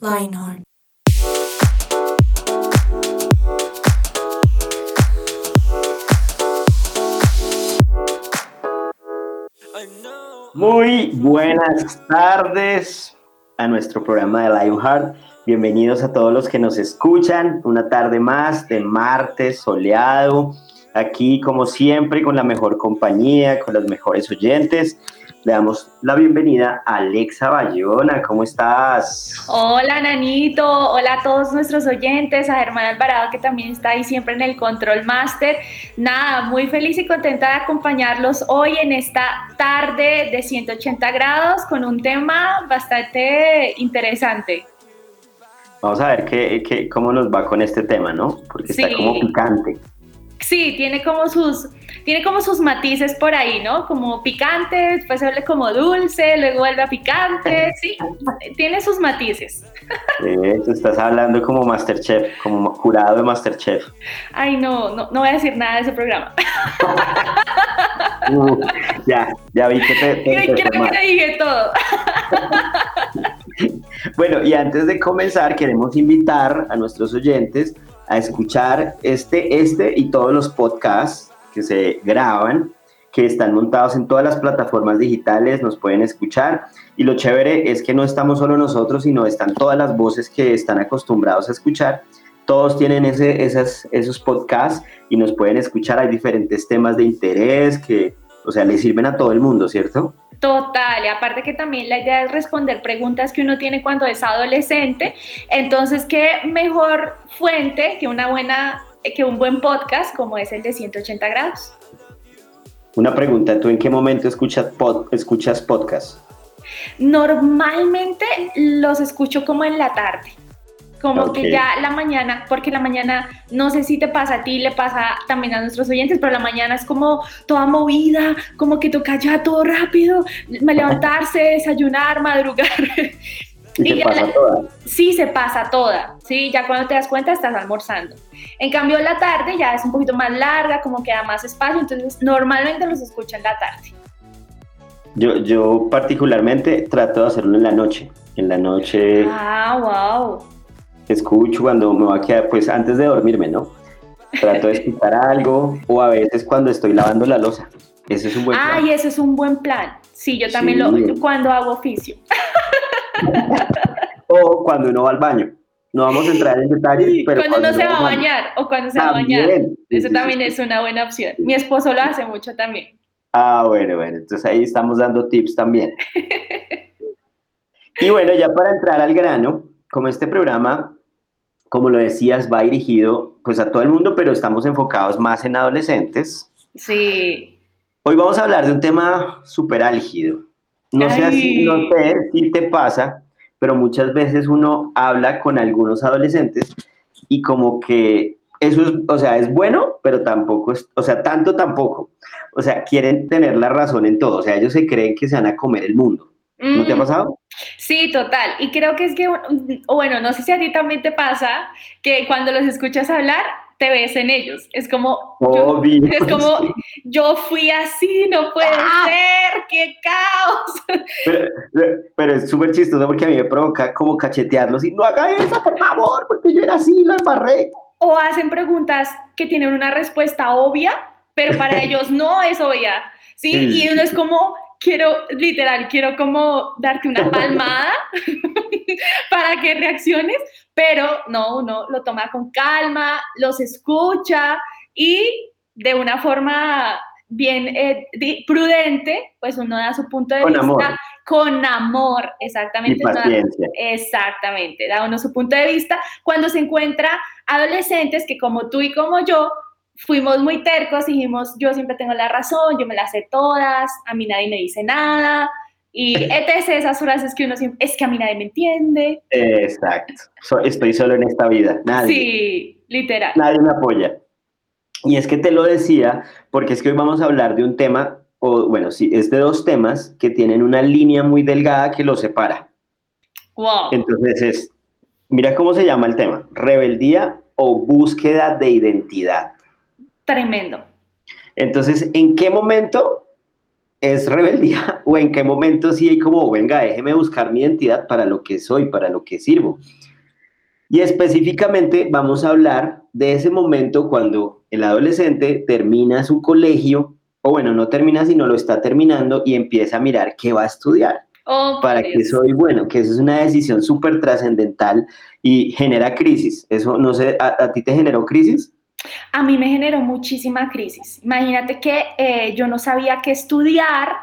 Lionheart. Muy buenas tardes a nuestro programa de Lionheart. Bienvenidos a todos los que nos escuchan. Una tarde más de martes soleado. Aquí, como siempre, con la mejor compañía, con los mejores oyentes. Le damos la bienvenida a Alexa Bayona. ¿Cómo estás? Hola, Nanito. Hola a todos nuestros oyentes. A Germán Alvarado, que también está ahí siempre en el Control Master. Nada, muy feliz y contenta de acompañarlos hoy en esta tarde de 180 grados con un tema bastante interesante. Vamos a ver qué, qué, cómo nos va con este tema, ¿no? Porque está como picante. Sí, tiene como sus, tiene como sus matices por ahí, ¿no? Como picante, después se vuelve como dulce, luego vuelve a picante, sí, tiene sus matices. Tú estás hablando como Masterchef, como jurado de Masterchef. Ay, no, no, no voy a decir nada de ese programa. Uh, ya, ya vi que te, te- te Creo que te dije todo. Bueno, y antes de comenzar, queremos invitar a nuestros oyentes a escuchar este, este y todos los podcasts que se graban, que están montados en todas las plataformas digitales, nos pueden escuchar. Y lo chévere es que no estamos solo nosotros, sino están todas las voces que están acostumbrados a escuchar. Todos tienen ese, esas, esos podcasts y nos pueden escuchar. Hay diferentes temas de interés que, o sea, le sirven a todo el mundo, ¿cierto? Total, y aparte que también la idea es responder preguntas que uno tiene cuando es adolescente, entonces qué mejor fuente que una buena, que un buen podcast como es el de 180 grados. Una pregunta, ¿tú en qué momento escuchas, pod, escuchas podcast? Normalmente los escucho como en la tarde, como que ya la mañana, porque la mañana, no sé si te pasa a ti, le pasa también a nuestros oyentes, pero la mañana es como toda movida, como que toca ya todo rápido, levantarse, desayunar, madrugar. Y ya pasa la- toda. Sí, se pasa toda, sí, ya cuando te das cuenta estás almorzando. En cambio la tarde ya es un poquito más larga, como que da más espacio, entonces normalmente los escucho en la tarde. Yo, yo particularmente trato de hacerlo en la noche. En la noche Ah, wow. Escucho cuando me va a quedar, pues antes de dormirme, ¿no? Trato de escuchar algo o a veces cuando estoy lavando la losa. Ese es un buen plan. Ay, ese es un buen plan. Sí, yo también Sí. lo cuando hago oficio. O cuando uno va al baño. No vamos a entrar en detalles, pero cuando uno se va a bañar o cuando se va a bañar. Eso también es una buena opción. Mi esposo lo hace mucho también. Ah, bueno, bueno, entonces ahí estamos dando tips también. Y bueno, ya para entrar al grano, como este programa, como lo decías, va dirigido pues a todo el mundo, pero estamos enfocados más en adolescentes. Sí. Hoy vamos a hablar de un tema súper álgido. No sé, si, no sé si te pasa, pero muchas veces uno habla con algunos adolescentes y como que eso es, o sea, es bueno, pero tampoco es, o sea, tanto tampoco. O sea, quieren tener la razón en todo. O sea, ellos se creen que se van a comer el mundo. ¿No te ha Mm, pasado? Sí, total. Y creo que es que, bueno, no sé si a ti también te pasa que cuando los escuchas hablar, te ves en ellos. Es como, yo, Obvio. es como, yo fui así, no puede ser, qué caos. Pero, pero es súper chistoso porque a mí me provoca como cachetearlos y no haga eso, por favor, porque yo era así, lo embarré. O hacen preguntas que tienen una respuesta obvia, pero para ellos no es obvia. ¿sí? Sí. Y uno es como, quiero, literal, quiero como darte una palmada para que reacciones, pero no, uno lo toma con calma, los escucha y de una forma bien eh, prudente, pues uno da su punto de Con vista amor. con amor, Y exactamente. da- paciencia. Exactamente, da uno su punto de vista cuando se encuentra adolescentes que como tú y como yo fuimos muy tercos, dijimos yo siempre tengo la razón, yo me las sé todas, a mí nadie me dice nada y etc. esas frases que uno siempre, es que a mí nadie me entiende. Exacto. Estoy solo en esta vida. Nadie. Sí, literal. Nadie me apoya. Y es que te lo decía porque es que hoy vamos a hablar de un tema, o bueno, sí, es de dos temas que tienen una línea muy delgada que los separa. Wow. Entonces es, mira cómo se llama el tema, rebeldía o búsqueda de identidad. Tremendo. Entonces, ¿en qué momento es rebeldía o en qué momento sí hay como, venga, déjeme buscar mi identidad para lo que soy, para lo que sirvo? Y específicamente vamos a hablar de ese momento cuando el adolescente termina su colegio, o bueno, no termina, sino lo está terminando y empieza a mirar qué va a estudiar. Oh, para por que Dios. soy bueno, que eso es una decisión súper trascendental y genera crisis. Eso, no sé, ¿a, a ti te generó crisis? A mí me generó muchísima crisis. Imagínate que eh, yo no sabía qué estudiar.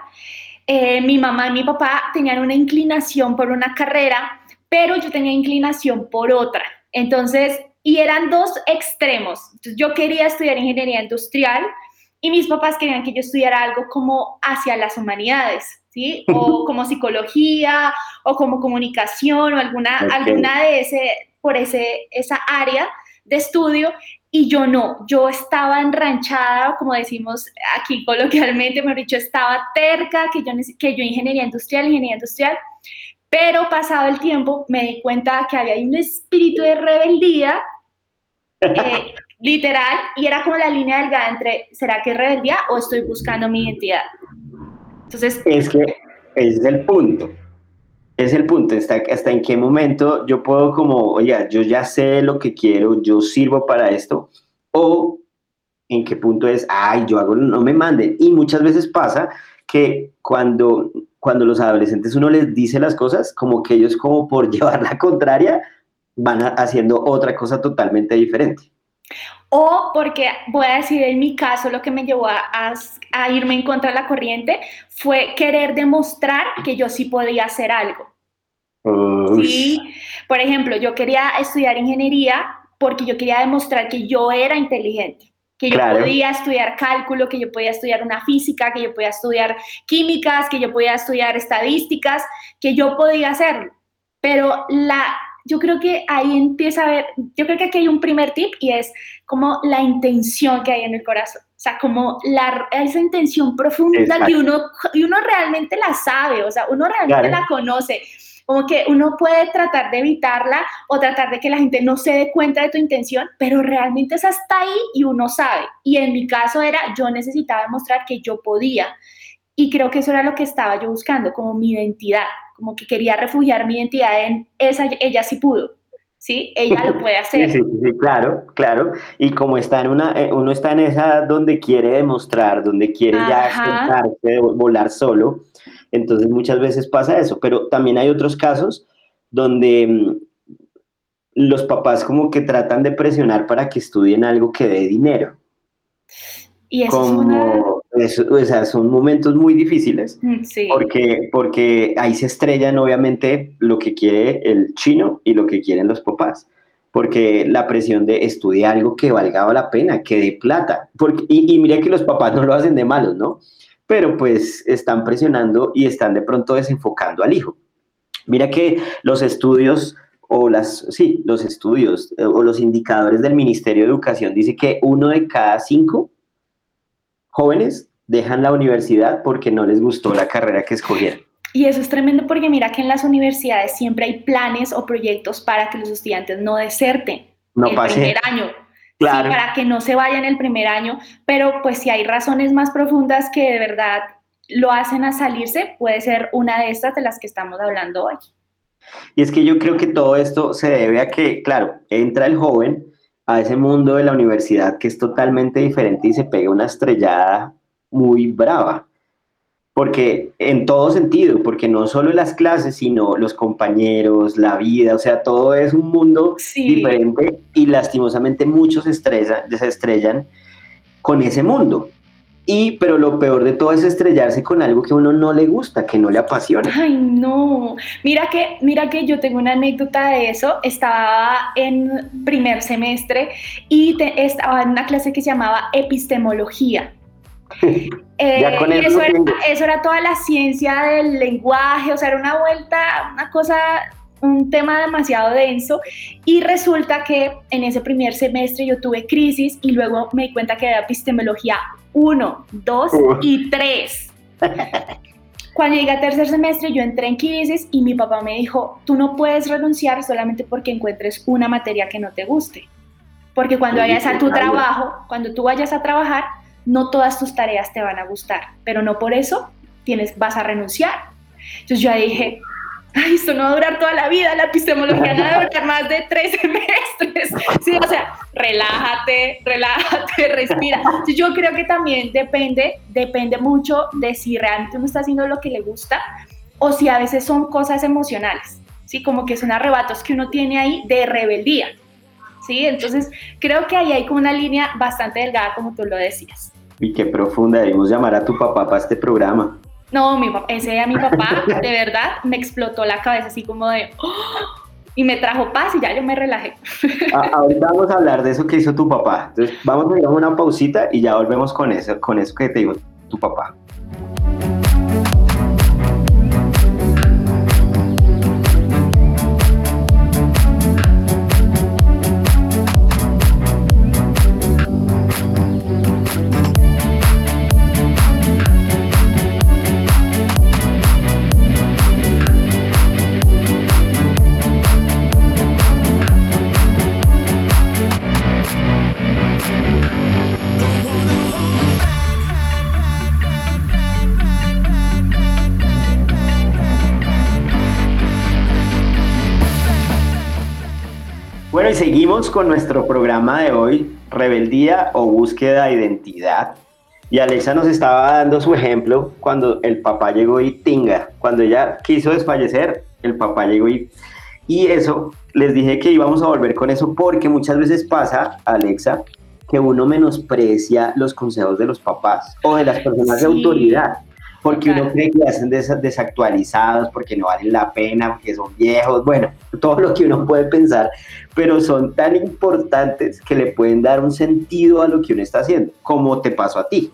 Eh, mi mamá y mi papá tenían una inclinación por una carrera, pero yo tenía inclinación por otra. Entonces, y eran dos extremos. Entonces, yo quería estudiar ingeniería industrial y mis papás querían que yo estudiara algo como hacia las humanidades, ¿sí? O como psicología, o como comunicación, o alguna, alguna de ese, por ese, esa área de estudio. Y yo no, yo estaba enranchada, como decimos aquí coloquialmente, mejor dicho, estaba terca, que yo, que yo ingeniería industrial, ingeniería industrial, pero pasado el tiempo me di cuenta que había un espíritu de rebeldía, eh, literal, y era como la línea delgada entre, ¿será que es rebeldía o estoy buscando mi identidad? Entonces, Es que ese es el punto. Es el punto, hasta, hasta en qué momento yo puedo como, oiga, yo ya sé lo que quiero, yo sirvo para esto, o en qué punto es, ay, yo hago, no me manden. Y muchas veces pasa que cuando, cuando los adolescentes uno les dice las cosas, como que ellos como por llevar la contraria, van haciendo otra cosa totalmente diferente. O porque voy a decir en mi caso lo que me llevó a, a- a irme en contra de la corriente fue querer demostrar que yo sí podía hacer algo. Uy, Sí, por ejemplo, yo quería estudiar ingeniería porque yo quería demostrar que yo era inteligente, que yo Claro. podía estudiar cálculo, que yo podía estudiar una física, que yo podía estudiar químicas, que yo podía estudiar estadísticas, que yo podía hacerlo. Pero la, yo creo que ahí empieza a ver, yo creo que aquí hay un primer tip y es como la intención que hay en el corazón. O sea, como la, esa intención profunda Exacto. que uno, y uno realmente la sabe, o sea, uno realmente Claro. la conoce. Como que uno puede tratar de evitarla o tratar de que la gente no se dé cuenta de tu intención, pero realmente esa está ahí y uno sabe. Y en mi caso era, yo necesitaba demostrar que yo podía. Y creo que eso era lo que estaba yo buscando, como mi identidad, como que quería refugiar mi identidad en esa, ella sí pudo, ¿sí? Ella lo puede Sí, hacer. sí, sí, claro, claro. Y como está en una, eh, uno está en esa donde quiere demostrar, donde quiere ya Ajá. soltarse, volar solo, entonces muchas veces pasa eso. Pero también hay otros casos donde mm, los papás como que tratan de presionar para que estudien algo que dé dinero. Y eso es una... Como, eso- o sea, son momentos muy difíciles Mm, Sí, porque, porque ahí se estrellan obviamente lo que quiere el chino y lo que quieren los papás. Porque la presión de estudiar algo que valga la pena, que dé plata. Porque, y, y mira que los papás no lo hacen de malos, ¿no? Pero pues están presionando y están de pronto desenfocando al hijo. Mira que los estudios o las, sí, los estudios eh, o los indicadores del Ministerio de Educación dice que uno de cada cinco jóvenes dejan la universidad porque no les gustó la carrera que escogieron. Y eso es tremendo porque mira que en las universidades siempre hay planes o proyectos para que los estudiantes no deserten No el primer año. Claro. Sí, para que no se vayan el primer año, pero pues si hay razones más profundas que de verdad lo hacen a salirse, puede ser una de estas de las que estamos hablando hoy. Y es que yo creo que todo esto se debe a que, claro, entra el joven a ese mundo de la universidad que es totalmente diferente y se pega una estrellada muy brava. Porque en todo sentido, porque no solo las clases, sino los compañeros, la vida, o sea, todo es un mundo Sí. diferente y lastimosamente muchos se, estresa- se estrellan con ese mundo. Y, pero lo peor de todo es estrellarse con algo que a uno no le gusta, que no le apasiona. Ay, no. Mira que, mira que yo tengo una anécdota de eso. Estaba en primer semestre y te- estaba en una clase que se llamaba epistemología. Eh, y era, eso era toda la ciencia del lenguaje, o sea, era una vuelta, una cosa un tema demasiado denso y resulta que en ese primer semestre yo tuve crisis y luego me di cuenta que había epistemología 1, 2 y 3. Cuando llegué a tercer semestre yo entré en crisis y mi papá me dijo, tú no puedes renunciar solamente porque encuentres una materia que no te guste. Porque cuando vayas a tu trabajo, cuando tú vayas a trabajar, no todas tus tareas te van a gustar, pero no por eso tienes, vas a renunciar. Entonces yo dije, ay, esto no va a durar toda la vida, la epistemología no va a durar más de tres semestres. Sí, o sea, relájate, relájate, respira. yo creo que también depende, depende mucho de si realmente uno está haciendo lo que le gusta o si a veces son cosas emocionales, ¿sí? Como que son arrebatos que uno tiene ahí de rebeldía. ¿sí? Entonces, creo que ahí hay como una línea bastante delgada, como tú lo decías. Y qué profunda, debimos llamar a tu papá para este programa. No, mi papá, ese a mi papá, de verdad, me explotó la cabeza así como de... ¡oh! Y me trajo paz y ya yo me relajé. ahorita vamos a hablar de eso que hizo tu papá. Entonces, vamos a ir a una pausita y ya volvemos con eso, con eso que te digo tu papá. Seguimos con nuestro programa de hoy, Rebeldía o Búsqueda de Identidad. Y Alexa nos estaba dando su ejemplo cuando el papá llegó y tinga. Cuando ella quiso desfallecer, el papá llegó y... Y eso, les dije que íbamos a volver con eso porque muchas veces pasa, Alexa, que uno menosprecia los consejos de los papás o de las personas de autoridad porque uno cree que hacen desactualizados, porque no valen la pena, porque son viejos, bueno, todo lo que uno puede pensar, pero son tan importantes que le pueden dar un sentido a lo que uno está haciendo, como te pasó a ti.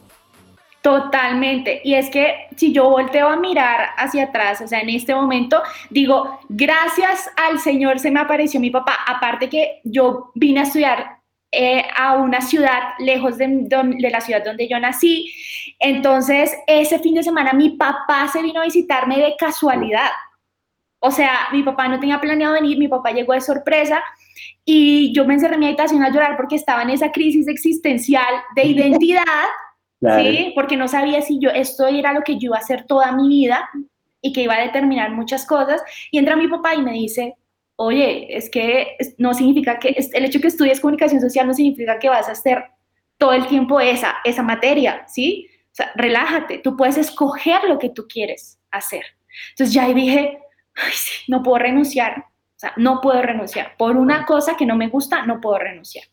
Totalmente. Y es que si yo volteo a mirar hacia atrás, o sea, en este momento, digo, gracias al Señor se me apareció mi papá. Aparte que yo vine a estudiar eh, a una ciudad lejos de, de, la ciudad donde yo nací. Entonces, ese fin de semana mi papá se vino a visitarme de casualidad. O sea, mi papá no tenía planeado venir, mi papá llegó de sorpresa y yo me encerré en mi habitación a llorar porque estaba en esa crisis existencial de identidad, ¿sí? Porque no sabía si yo esto era lo que yo iba a hacer toda mi vida y que iba a determinar muchas cosas. Y entra mi papá y me dice, oye, es que no significa que el hecho que estudies comunicación social no significa que vas a hacer todo el tiempo esa, esa materia, ¿sí? Sea, relájate, tú puedes escoger lo que tú quieres hacer. Entonces ya ahí dije, Ay, sí, no puedo renunciar, o sea, no puedo renunciar. Por una cosa que no me gusta, no puedo renunciar.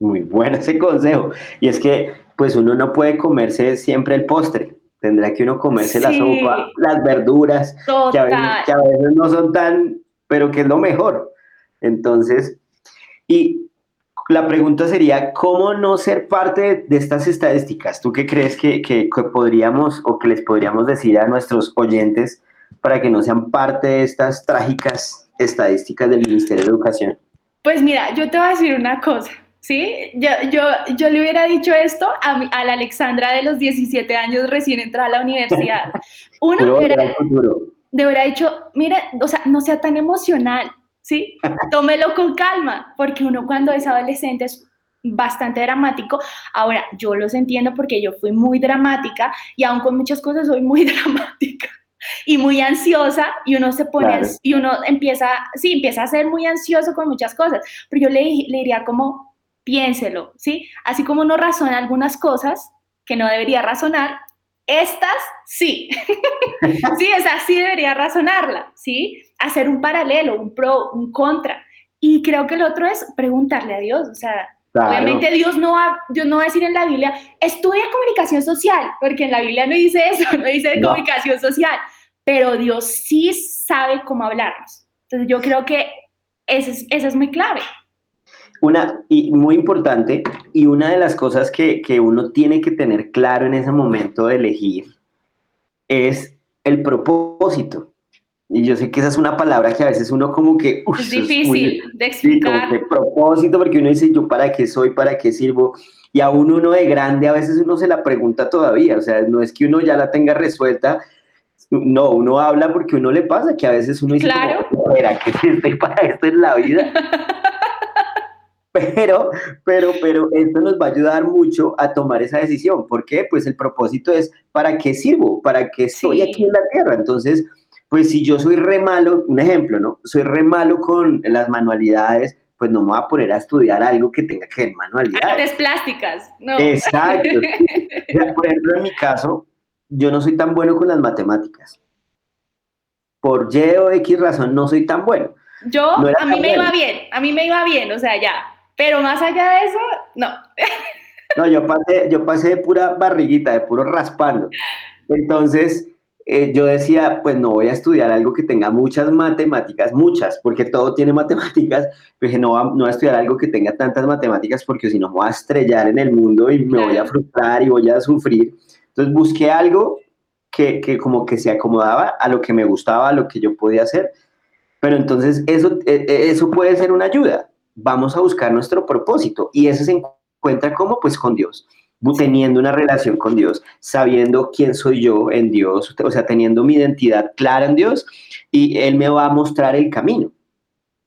Muy bueno ese consejo. Y es que, pues uno no puede comerse siempre el postre. Tendrá que uno comerse la sopa, las verduras, que a, veces, no son tan, pero que es lo mejor. Entonces, y la pregunta sería, ¿cómo no ser parte de, estas estadísticas? ¿Tú qué crees que, que, que, podríamos o que les podríamos decir a nuestros oyentes para que no sean parte de estas trágicas estadísticas del Ministerio de Educación? Pues mira, yo te voy a decir una cosa, ¿sí? Yo, yo, yo le hubiera dicho esto a, a la Alexandra de los 17 años recién entrada a la universidad. Uno hubiera, hubiera dicho, mire, o sea, no sea tan emocional, ¿sí? Tómelo con calma, porque uno cuando es adolescente es bastante dramático. Ahora, yo los entiendo porque yo fui muy dramática y aún con muchas cosas soy muy dramática y muy ansiosa y uno se pone y uno empieza, sí, empieza a ser muy ansioso con muchas cosas, pero yo le, le diría como, piénselo, ¿sí? Así como uno razona algunas cosas que no debería razonar, estas sí, sí, esa sí debería razonarla, ¿sí? Hacer un paralelo, un pro, un contra. Y creo que el otro es preguntarle a Dios, o sea, Obviamente Dios no, va, Dios no va a decir en la Biblia, estudia comunicación social, porque en la Biblia no dice eso, no dice comunicación social, pero Dios sí sabe cómo hablarnos. Entonces yo creo que esa es, es muy clave. Una, y muy importante, y una de las cosas que, que uno tiene que tener claro en ese momento de elegir es el propósito. Y yo sé que esa es una palabra que a veces uno como que... es difícil de explicar. de propósito, porque uno dice, yo para qué soy, para qué sirvo. Y aún uno de grande, a veces uno se la pregunta todavía. O sea, no es que uno ya la tenga resuelta. No, uno habla porque uno le pasa, que a veces uno dice, claro. ¿para qué estoy para esto en la vida? pero, pero, pero esto nos va a ayudar mucho a tomar esa decisión. ¿Por qué? Pues el propósito es, ¿para qué sirvo? ¿Para qué estoy aquí en la tierra? Entonces, pues si yo soy re malo, un ejemplo, ¿no? Soy re malo con las manualidades, pues no me voy a poner a estudiar algo que tenga que ver manualidades. Artes plásticas, ¿no? Exacto. por ejemplo, en mi caso, yo no soy tan bueno con las matemáticas. Por Y o X razón no soy tan bueno. Yo, a mí me iba bien, a mí me iba bien, o sea, ya. Pero más allá de eso, no. No, yo pasé, yo pasé de pura barriguita, de puro raspando. Entonces, eh, yo decía, pues no voy a estudiar algo que tenga muchas matemáticas, muchas, porque todo tiene matemáticas, pero dije, no, no voy a estudiar algo que tenga tantas matemáticas porque si no me voy a estrellar en el mundo y me voy a frustrar y voy a sufrir. Entonces busqué algo que, que como que se acomodaba a lo que me gustaba, a lo que yo podía hacer. Pero entonces eso, e, e, eso puede ser una ayuda. Vamos a buscar nuestro propósito y eso se encuentra como pues con Dios teniendo una relación con Dios, sabiendo quién soy yo en Dios, o sea, teniendo mi identidad clara en Dios y Él me va a mostrar el camino.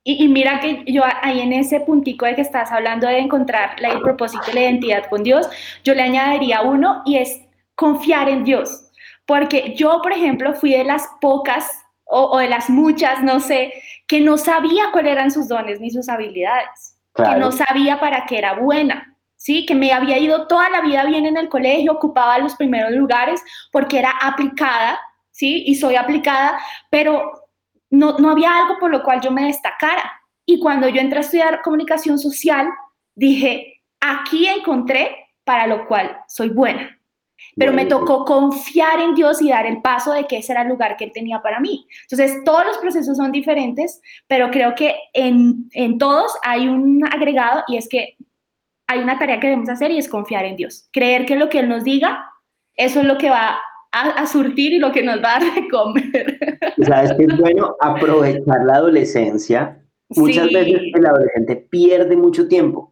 Y, mira que yo ahí en ese puntico de que estás hablando de encontrar la, el propósito y la identidad con Dios, yo le añadiría uno y es confiar en Dios. Porque yo, por ejemplo, fui de las pocas o, de las muchas, no sé, que no sabía cuáles eran sus dones ni sus habilidades, que no sabía para qué era buena. ¿sí? Que me había ido toda la vida bien en el colegio, ocupaba los primeros lugares porque era aplicada, ¿sí? Y soy aplicada, pero no, no había algo por lo cual yo me destacara. Y cuando yo entré a estudiar comunicación social, dije, aquí encontré para lo cual soy buena. Pero me tocó confiar en Dios y dar el paso de que ese era el lugar que Él tenía para mí. Entonces, todos los procesos son diferentes, pero creo que en, en todos hay un agregado y es que hay una tarea que debemos hacer y es confiar en Dios. Creer que lo que Él nos diga, eso es lo que va a, surtir y lo que nos va a dar de comer. Sabes que es bueno aprovechar la adolescencia. Muchas veces el adolescente pierde mucho tiempo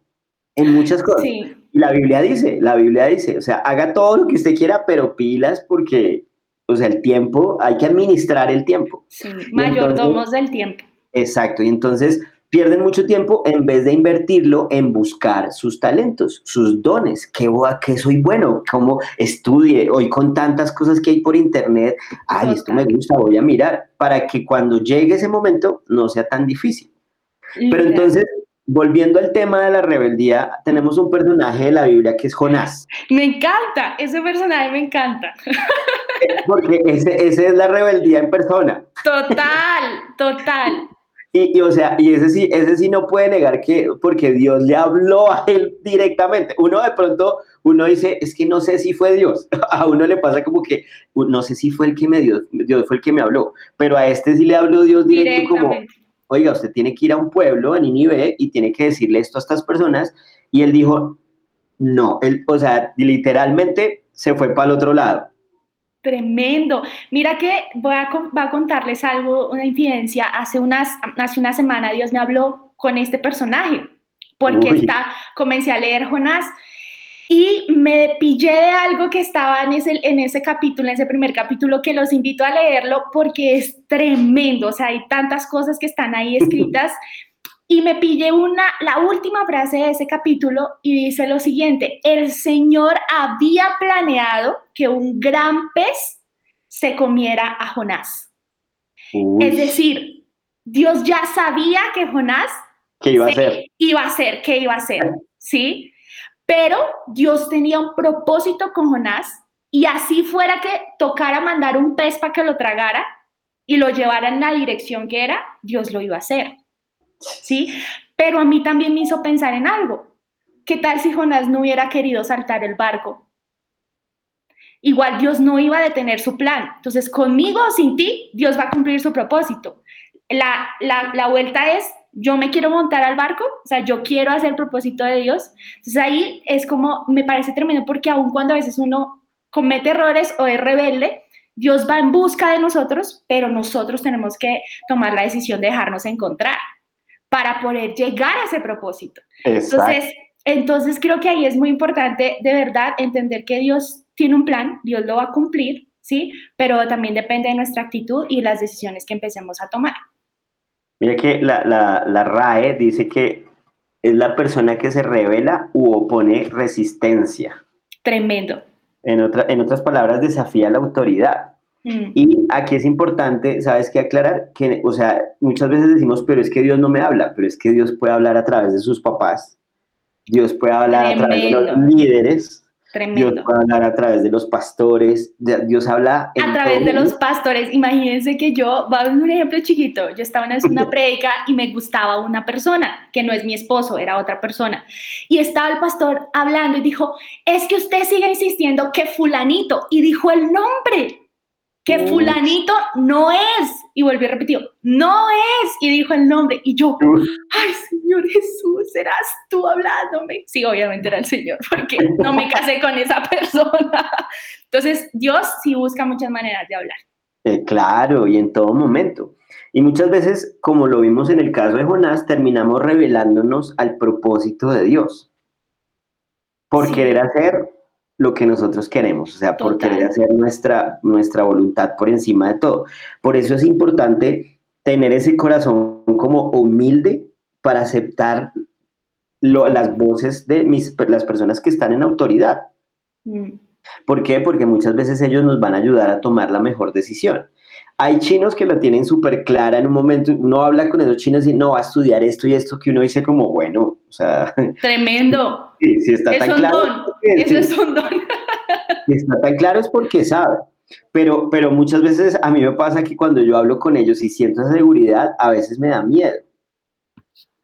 en muchas cosas. Y la Biblia dice, la Biblia dice, o sea, haga todo lo que usted quiera, pero pilas porque, o sea, el tiempo, hay que administrar el tiempo. Sí, mayordomos del tiempo. Exacto, y entonces pierden mucho tiempo en vez de invertirlo en buscar sus talentos, sus dones, qué, qué soy bueno, cómo estudie, hoy con tantas cosas que hay por internet, ay, esto me gusta, voy a mirar, para que cuando llegue ese momento no sea tan difícil. Pero entonces, volviendo al tema de la rebeldía, tenemos un personaje de la Biblia que es Jonás. Me encanta, ese personaje me encanta. Porque ese, ese es la rebeldía en persona. Total, total. Y, o sea, y ese sí, ese sí no puede negar que, porque Dios le habló a él directamente. Uno de pronto, uno dice, es que no sé si fue Dios. A uno le pasa como que, no sé si fue el que me dio, Dios fue el que me habló. Pero a este sí le habló Dios directo como, oiga, usted tiene que ir a un pueblo, a Ninive, y tiene que decirle esto a estas personas. Y él dijo, no, él, o sea, literalmente se fue para el otro lado. Tremendo. Mira que voy a, a, contarles algo, una infidencia. Hace, unas, hace una semana Dios me habló con este personaje, porque está, comencé a leer Jonás y me pillé de algo que estaba en ese, en ese capítulo, en ese primer capítulo, que los invito a leerlo porque es tremendo. O sea, hay tantas cosas que están ahí escritas. Y me pillé una, la última frase de ese capítulo y dice lo siguiente, el Señor había planeado que un gran pez se comiera a Jonás. Es decir, Dios ya sabía que Jonás ¿Qué iba a hacer? Iba a hacer, ¿qué iba a hacer? ¿Sí? Pero Dios tenía un propósito con Jonás y así fuera que tocara mandar un pez para que lo tragara y lo llevara en la dirección que era, Dios lo iba a hacer. ¿sí? Pero a mí también me hizo pensar en algo. ¿Qué tal si Jonás no hubiera querido saltar el barco? Igual Dios no iba a detener su plan. Entonces, conmigo o sin ti, Dios va a cumplir su propósito. La, la, vuelta es, yo me quiero montar al barco, o sea, yo quiero hacer el propósito de Dios. Entonces ahí es como, me parece tremendo porque aun cuando a veces uno comete errores o es rebelde, Dios va en busca de nosotros, pero nosotros tenemos que tomar la decisión de dejarnos encontrar para poder llegar a ese propósito. Entonces, entonces creo que ahí es muy importante de verdad entender que Dios tiene un plan, Dios lo va a cumplir, ¿sí? Pero también depende de nuestra actitud y las decisiones que empecemos a tomar. Mira que la, la, la RAE dice que es la persona que se revela u opone resistencia. Tremendo. En, otra, en otras palabras, desafía la autoridad. Mm. Y aquí es importante, ¿sabes qué aclarar? Que, o sea, muchas veces decimos, pero es que Dios no me habla, pero es que Dios puede hablar a través de sus papás, Dios puede hablar a través de los líderes, Dios puede hablar a través de los pastores, Dios habla... a través de los pastores, imagínense que yo, va a un ejemplo chiquito, yo estaba en una predica y me gustaba una persona, que no es mi esposo, era otra persona, y estaba el pastor hablando y dijo, es que usted sigue insistiendo que fulanito, y dijo el nombre, que fulanito no es. Y volvió a repetir, no es. Y dijo el nombre. Y yo, ay, Señor Jesús, serás tú hablándome. Sí, obviamente era el Señor, porque no me casé con esa persona. Entonces, Dios sí busca muchas maneras de hablar. Eh, claro, y en todo momento. Y muchas veces, como lo vimos en el caso de Jonás, terminamos revelándonos al propósito de Dios. Por querer hacer lo que nosotros queremos, o sea, por querer hacer nuestra, nuestra voluntad por encima de todo. Por eso es importante tener ese corazón como humilde para aceptar las voces de mis, las personas que están en autoridad. Mm. ¿Por qué? Porque muchas veces ellos nos van a ayudar a tomar la mejor decisión. Hay chinos que la tienen súper clara en un momento, uno habla con esos chinos y no va a estudiar esto y esto, que uno dice como, bueno, o sea... Tremendo. Si, está tan claro... Eso es un don. Si está tan claro es porque sabe. Pero, pero muchas veces a mí me pasa que cuando yo hablo con ellos y siento esa seguridad, a veces me da miedo.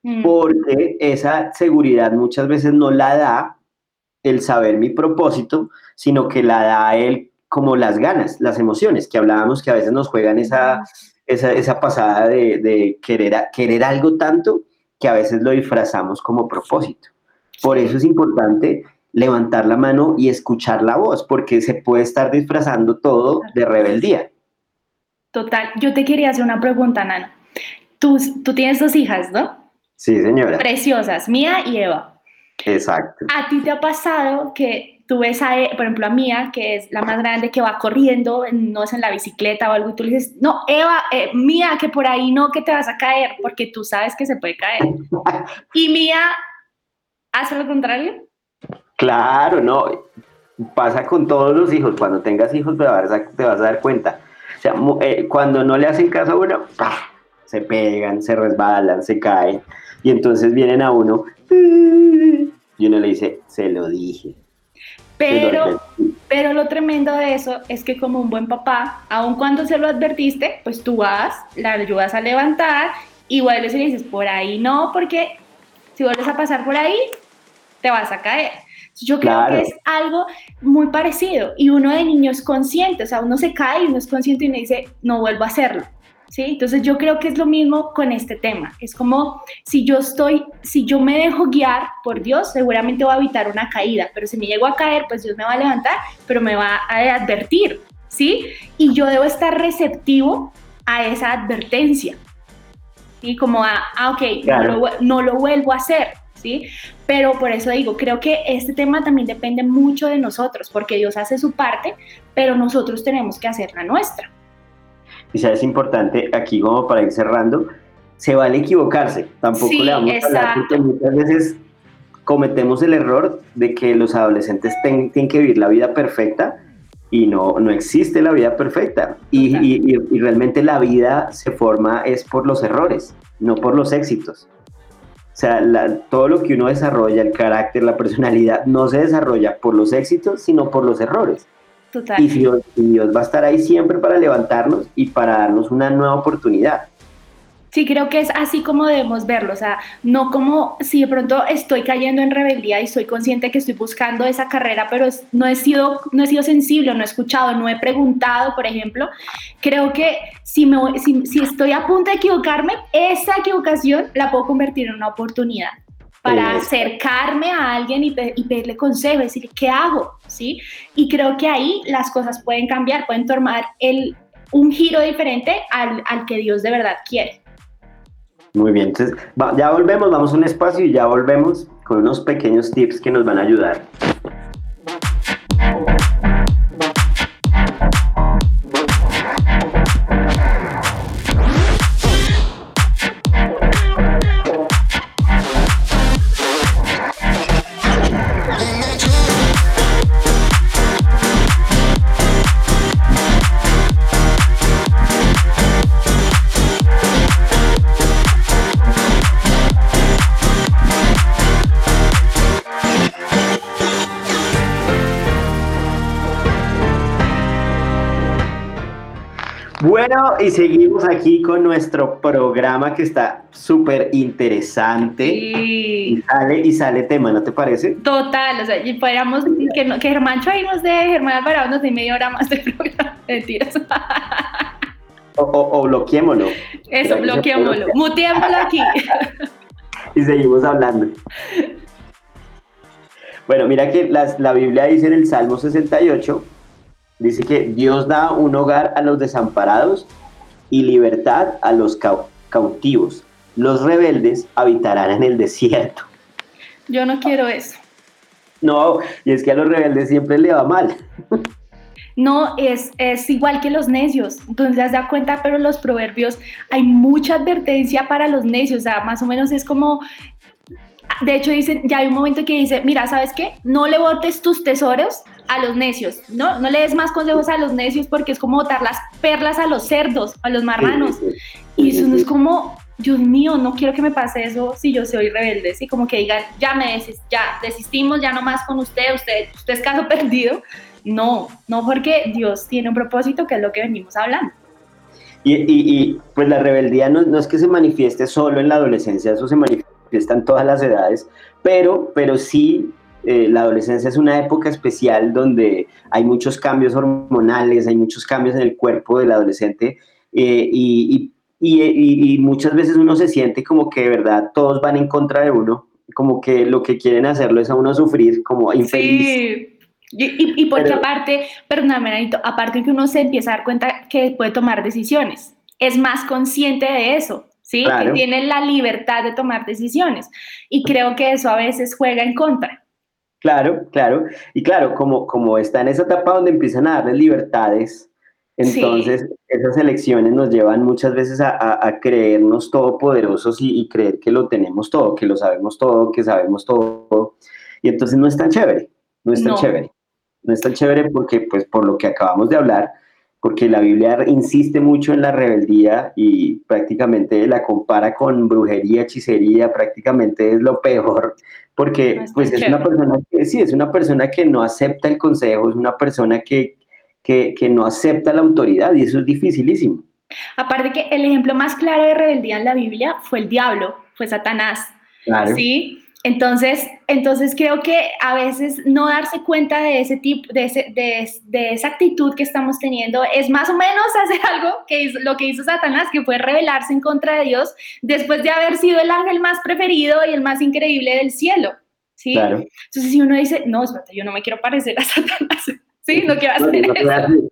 Mm. Porque esa seguridad muchas veces no la da el saber mi propósito, sino que la da el como las ganas, las emociones, que hablábamos que a veces nos juegan esa, esa, pasada de, querer, querer algo tanto que a veces lo disfrazamos como propósito. Por eso es importante levantar la mano y escuchar la voz, porque se puede estar disfrazando todo de rebeldía. Total, yo te quería hacer una pregunta, Nana. Tú, tú tienes dos hijas, ¿no? Sí, señora. Preciosas, Mía y Eva. Exacto. ¿A ti te ha pasado que tú ves a, por ejemplo, a Mía, que es la más grande, que va corriendo, no es en la bicicleta o algo, y tú le dices, no, Eva, eh, Mía, que por ahí no, que te vas a caer, porque tú sabes que se puede caer. y Mía hace lo contrario. Claro, no, pasa con todos los hijos, cuando tengas hijos te vas a, te vas a dar cuenta. O sea, eh, cuando no le hacen caso a uno, se pegan, se resbalan, se caen, y entonces vienen a uno, y uno le dice, se lo dije, pero, pero lo tremendo de eso es que como un buen papá, aun cuando se lo advertiste, pues tú vas, la ayudas a levantar y vuelves y le dices, por ahí no, porque si vuelves a pasar por ahí, te vas a caer. Yo creo que es algo muy parecido y uno de niño es consciente, o sea, uno se cae y uno es consciente y me dice, no vuelvo a hacerlo. ¿Sí? Entonces yo creo que es lo mismo con este tema. Es como si yo estoy, si yo me dejo guiar por Dios, seguramente voy a evitar una caída, pero si me llego a caer, pues Dios me va a levantar, pero me va a advertir, ¿sí? Y yo debo estar receptivo a esa advertencia. ¿sí? Como a, ah, ok, no, lo, no lo vuelvo a hacer, ¿sí? Pero por eso digo, creo que este tema también depende mucho de nosotros, porque Dios hace su parte, pero nosotros tenemos que hacer la nuestra. Quizás es importante aquí como para ir cerrando, se vale equivocarse, tampoco le vamos a hablar porque muchas veces cometemos el error de que los adolescentes tienen que vivir la vida perfecta y no, no existe la vida perfecta y, y, realmente la vida se forma es por los errores, no por los éxitos. O sea, todo lo que uno desarrolla, el carácter, la personalidad, no se desarrolla por los éxitos, sino por los errores. Y Dios, va a estar ahí siempre para levantarnos y para darnos una nueva oportunidad. Sí, creo que es así como debemos verlo, o sea, no como si de pronto estoy cayendo en rebeldía y soy consciente que estoy buscando esa carrera, pero no he sido, no he sido sensible, no he escuchado, no he preguntado, por ejemplo. Creo que si, me, si, si estoy a punto de equivocarme, esa equivocación la puedo convertir en una oportunidad para acercarme a alguien y, pedirle consejo, decirle, ¿qué hago? ¿Sí? Y creo que ahí las cosas pueden cambiar, pueden tomar el, un giro diferente al, al que Dios de verdad quiere. Muy bien, entonces ya volvemos, vamos a un espacio y ya volvemos con unos pequeños tips que nos van a ayudar. Bueno, y seguimos aquí con nuestro programa que está súper interesante. Y sale, y sale tema, ¿no te parece? Total, o sea, y podríamos decir que, no, que Germán nos de Germán Alvarado nos de media hora más de programa. Mentiras. O, o, bloqueémoslo. Eso, bloqueémoslo. Muteémoslo aquí. y seguimos hablando. Bueno, mira que la Biblia dice en el Salmo 68 Dice que Dios da un hogar a los desamparados y libertad a los cautivos. Los rebeldes habitarán en el desierto. Yo no quiero eso. No, y es que a los rebeldes siempre le va mal. No, es, es igual que los necios. Entonces, te das cuenta, pero los proverbios hay mucha advertencia para los necios. O sea, más o menos es como de hecho, dicen, ya hay un momento que dice, mira, ¿sabes qué? No le botes tus tesoros a los necios, ¿no? No le des más consejos a los necios porque es como botar las perlas a los cerdos, a los marranos. y eso no es como, Dios mío, no quiero que me pase eso si yo soy rebelde, ¿sí? Como que digan, ya me ya desistimos, ya no más con usted, usted, usted es caso perdido. No, no porque Dios tiene un propósito que es lo que venimos hablando. Y, y, pues la rebeldía no, no, es que se manifieste solo en la adolescencia, eso se manifiesta en todas las edades, pero, pero sí eh, la adolescencia es una época especial donde hay muchos cambios hormonales, hay muchos cambios en el cuerpo del adolescente eh, y, muchas veces uno se siente como que de verdad todos van en contra de uno, como que lo que quieren hacerlo es a uno sufrir como infeliz. Sí. Y, porque aparte, perdóname, aparte que uno se empieza a dar cuenta que puede tomar decisiones, es más consciente de eso, ¿sí? Que tiene la libertad de tomar decisiones. Y creo que eso a veces juega en contra. Claro, claro. Y claro, como, como está en esa etapa donde empiezan a darles libertades, entonces esas elecciones nos llevan muchas veces a, creernos todopoderosos y, y, creer que lo tenemos todo, que lo sabemos todo, que sabemos todo. Y entonces no es tan chévere, no es tan chévere. No es tan chévere porque, pues, por lo que acabamos de hablar, porque la Biblia insiste mucho en la rebeldía y prácticamente la compara con brujería, hechicería, prácticamente es lo peor, porque pues es una persona que sí, es una persona que no acepta el consejo, es una persona que, que, que no acepta la autoridad y eso es dificilísimo. Aparte que el ejemplo más claro de rebeldía en la Biblia fue el diablo, fue Satanás. Claro. ¿sí? Entonces, entonces creo que a veces no darse cuenta de ese tipo, de, de, esa actitud que estamos teniendo es más o menos hacer algo que es lo que hizo Satanás, que fue rebelarse en contra de Dios después de haber sido el ángel más preferido y el más increíble del cielo. ¿sí? Entonces, si uno dice, no, yo no me quiero parecer a Satanás, ¿sí? No quiero hacer eso.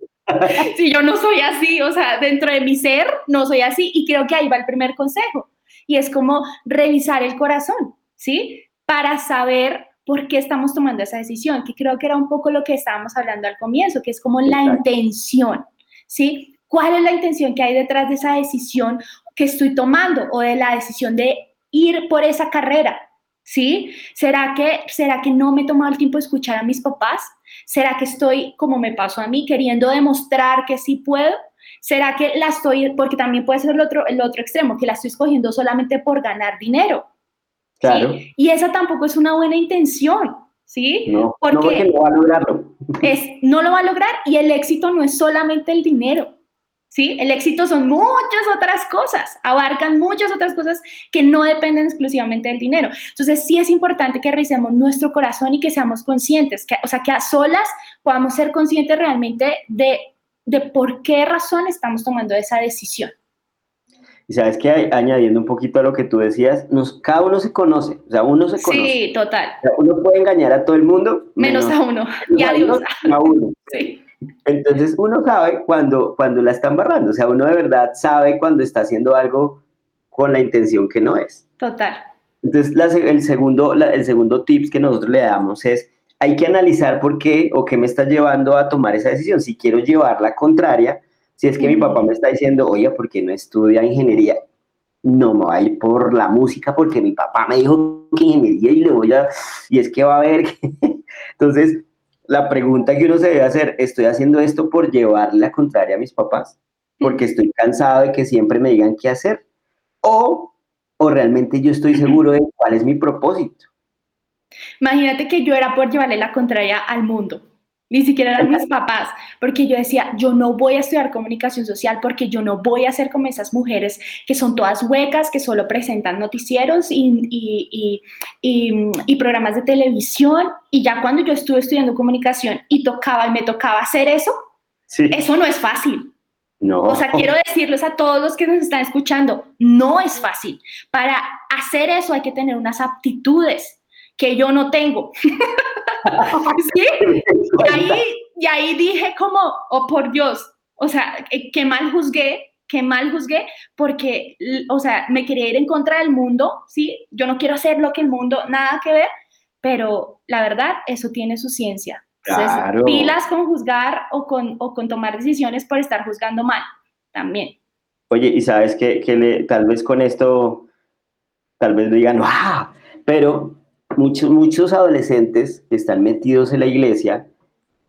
si yo no soy así, o sea, dentro de mi ser no soy así y creo que ahí va el primer consejo y es como revisar el corazón. ¿Sí? Para saber por qué estamos tomando esa decisión, que creo que era un poco lo que estábamos hablando al comienzo, que es como la intención, ¿sí? ¿Cuál es la intención que hay detrás de esa decisión que estoy tomando o de la decisión de ir por esa carrera? ¿Sí? ¿Será que, ¿Será que no me he tomado el tiempo de escuchar a mis papás? ¿Será que estoy, como me pasó a mí, queriendo demostrar que sí puedo? ¿Será que la estoy, porque también puede ser el otro, el otro extremo, que la estoy escogiendo solamente por ganar dinero? Y esa tampoco es una buena intención, ¿sí? No, porque no, va a lograrlo. Es, no lo va a lograr y el éxito no es solamente el dinero, ¿sí? El éxito son muchas otras cosas, abarcan muchas otras cosas que no dependen exclusivamente del dinero. Entonces, sí es importante que revisemos nuestro corazón y que seamos conscientes, que, o sea, que a solas podamos ser conscientes realmente de, de por qué razón estamos tomando esa decisión. Y sabes que añadiendo un poquito a lo que tú decías, nos, cada uno se conoce, o sea, uno se conoce. Sí, total. uno puede engañar a todo el mundo. Menos, a uno. y a Dios. A uno. Sí. Entonces uno sabe cuando, cuando la están barrando, o sea, uno de verdad sabe cuando está haciendo algo con la intención que no es. Total. Entonces el, segundo, el segundo tips que nosotros le damos es, hay que analizar por qué o qué me está llevando a tomar esa decisión. Si quiero llevar la contraria, si es que mi papá me está diciendo, oye, ¿por qué no estudia ingeniería? No me voy a ir por la música porque mi papá me dijo que ingeniería y le voy a... Y es que va a haber... Entonces, la pregunta que uno se debe hacer, ¿estoy haciendo esto por llevarle la contraria a mis papás? Porque estoy cansado de que siempre me digan qué hacer. O, o realmente yo estoy seguro de cuál es mi propósito. Imagínate que yo era por llevarle la contraria al mundo. Ni siquiera eran mis papás, porque yo decía, yo no voy a estudiar comunicación social porque yo no voy a ser como esas mujeres que son todas huecas, que solo presentan noticieros y, y, programas de televisión. Y ya cuando yo estuve estudiando comunicación y tocaba y me tocaba hacer eso, eso no es fácil. No. O sea, quiero decirles a todos los que nos están escuchando, no es fácil. Para hacer eso hay que tener unas aptitudes que yo no tengo. ¿Sí? Y ahí, y ahí dije como, oh por Dios, o sea, qué mal juzgué, qué mal juzgué, porque, o sea, me quería ir en contra del mundo, ¿sí? Yo no quiero hacer lo que el mundo, nada que ver, pero la verdad, eso tiene su ciencia. Entonces, pilas con juzgar o con, o con tomar decisiones por estar juzgando mal, también. Oye, y sabes que, que le, tal vez con esto, tal vez digan, ¡ah! Pero muchos, muchos adolescentes que están metidos en la iglesia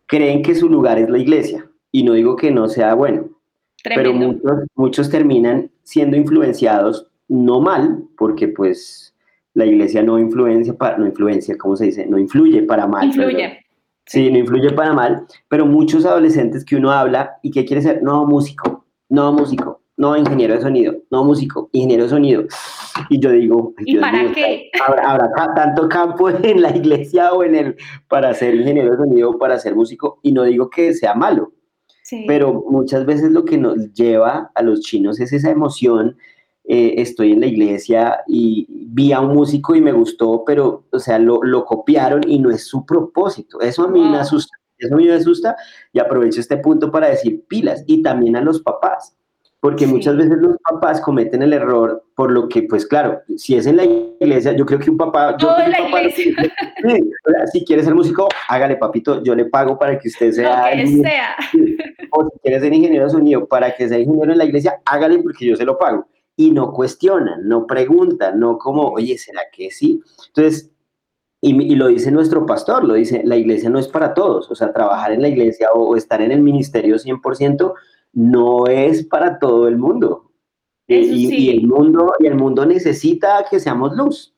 creen que su lugar es la iglesia. Y no digo que no sea bueno, pero muchos, muchos terminan siendo influenciados, no mal, porque pues la iglesia no influencia, para, no influencia, ¿cómo se dice? No influye para mal. Influye. Sí, no influye para mal, pero muchos adolescentes que uno habla y que quiere ser, no, músico, no, músico, no, ingeniero de sonido, no, músico, ingeniero de sonido. Y yo digo, ¿y para qué? ¿habrá, tanto campo en la iglesia o en el para ser ingeniero de sonido o para ser músico? Y no digo que sea malo, pero muchas veces lo que nos lleva a los chinos es esa emoción. Eh, estoy en la iglesia y vi a un músico y me gustó, pero, o sea, lo, lo copiaron y no es su propósito. Eso a mí me asusta. Eso a mí me asusta y aprovecho este punto para decir pilas y también a los papás porque muchas veces los papás cometen el error por lo que, pues claro, si es en la iglesia, yo creo que un papá... Todo en la iglesia. si quiere ser músico, hágale, papito, yo le pago para que usted sea... Lo que sea. O si quiere ser ingeniero de sonido, para que sea ingeniero en la iglesia, hágale porque yo se lo pago. Y no cuestionan, no preguntan, no como, oye, ¿será que sí? Entonces, y, y, lo dice nuestro pastor, lo dice, la iglesia no es para todos, o sea, trabajar en la iglesia o, o estar en el ministerio 100% no es para todo el mundo. y, el mundo. y el mundo necesita que seamos luz.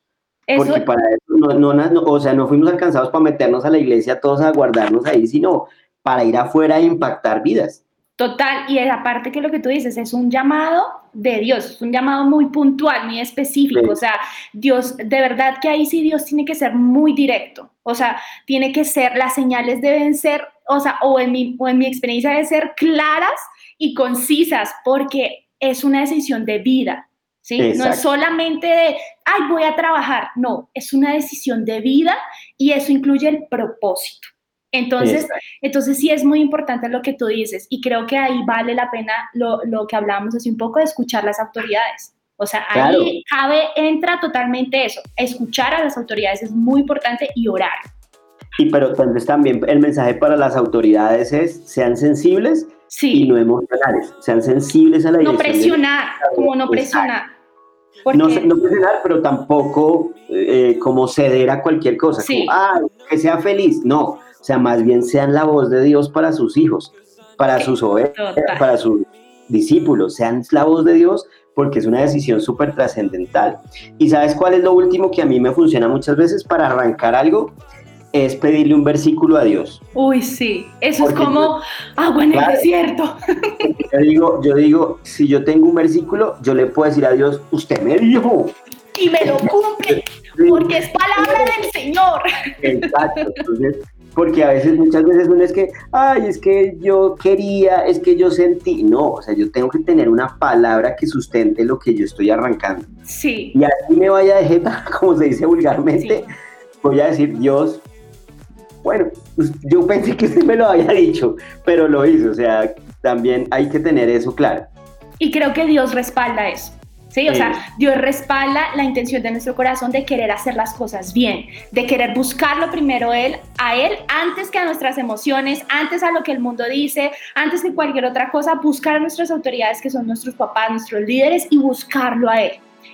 Porque para eso no, no, o sea, no fuimos alcanzados para meternos a la iglesia todos a guardarnos ahí, sino para ir afuera e impactar vidas. Total, y aparte que lo que tú dices es un llamado de Dios, es un llamado muy puntual, muy específico, o sea, Dios, de verdad que ahí sí Dios tiene que ser muy directo, o sea, tiene que ser, las señales deben ser, o sea, o en mi, o en mi experiencia deben ser claras y concisas porque es una decisión de vida, ¿sí? No es solamente de, ay, voy a trabajar, no, es una decisión de vida y eso incluye el propósito. Entonces, entonces sí es muy importante lo que tú dices y creo que ahí vale la pena lo, lo que hablábamos hace un poco de escuchar las autoridades. O sea, ahí cabe, entra totalmente eso. Escuchar a las autoridades es muy importante y orar. Y pero entonces también el mensaje para las autoridades es sean sensibles y no emocionales, sean sensibles a la No presionar, como no presionar. No, no, presionar, pero tampoco eh, como ceder a cualquier cosa. Sí. ah, que sea feliz. No, o sea, más bien sean la voz de Dios para sus hijos, para sus ovejas, para sus discípulos, sean la voz de Dios porque es una decisión súper trascendental. ¿Y sabes cuál es lo último que a mí me funciona muchas veces para arrancar algo? Es pedirle un versículo a Dios. Uy, sí, eso es como agua en el desierto. Yo digo, yo digo, si yo tengo un versículo, yo le puedo decir a Dios, usted me dijo. Y me lo cumple, porque es palabra del Señor. Exacto, entonces porque a veces, muchas veces uno es que, ay, es que yo quería, es que yo sentí, no, o sea, yo tengo que tener una palabra que sustente lo que yo estoy arrancando. Sí. Y así me vaya de jeta, como se dice vulgarmente, voy a decir, Dios, bueno, pues, yo pensé que usted me lo había dicho, pero lo hizo, o sea, también hay que tener eso claro. Y creo que Dios respalda eso. ¿sí? O sea, Dios respalda la intención de nuestro corazón de querer hacer las cosas bien, de querer buscarlo primero él, a Él antes que a nuestras emociones, antes a lo que el mundo dice, antes que cualquier otra cosa, buscar a nuestras autoridades que son nuestros papás, nuestros líderes y buscarlo a Él.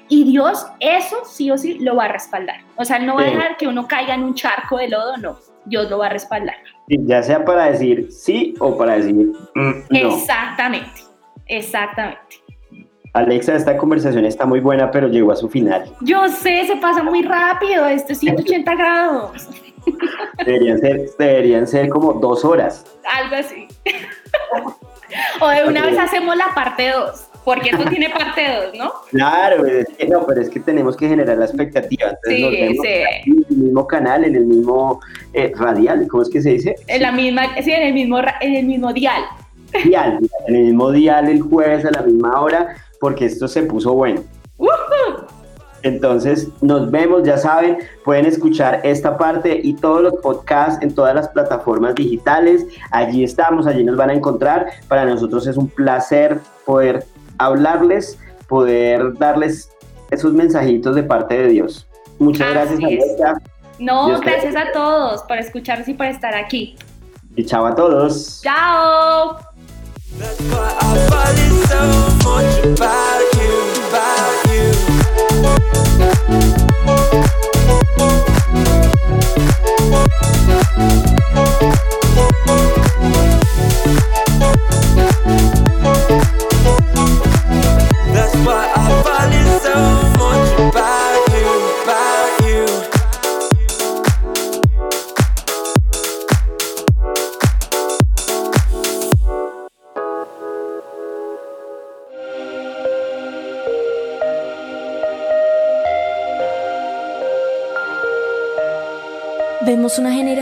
Y Dios eso sí o sí lo va a respaldar. O sea, no va a dejar que uno caiga en un charco de lodo, no. Dios lo va a respaldar. Ya sea para decir sí o para decir mm, no. Exactamente, exactamente. Alexa, esta conversación está muy buena, pero llegó a su final. Yo sé, se pasa muy rápido, esto es 180 grados. Deberían ser, deberían ser como dos horas. Algo así. o de una vez hacemos la parte 2, porque esto tiene parte 2, ¿no? Claro, es que no, pero es que tenemos que generar la expectativa. Entonces sí, sí. En el mismo canal, en el mismo eh, radial, ¿cómo es que se dice? En la misma, sí, en el mismo, en el mismo dial. Dial, en el mismo dial el jueves a la misma hora porque esto se puso bueno. Entonces, nos vemos, ya saben, pueden escuchar esta parte y todos los podcasts en todas las plataformas digitales. Allí estamos, allí nos van a encontrar. Para nosotros es un placer poder hablarles, poder darles esos mensajitos de parte de Dios. Muchas gracias, Alexa. No, gracias a todos por escucharnos y por estar aquí. Y chao a todos. Chao.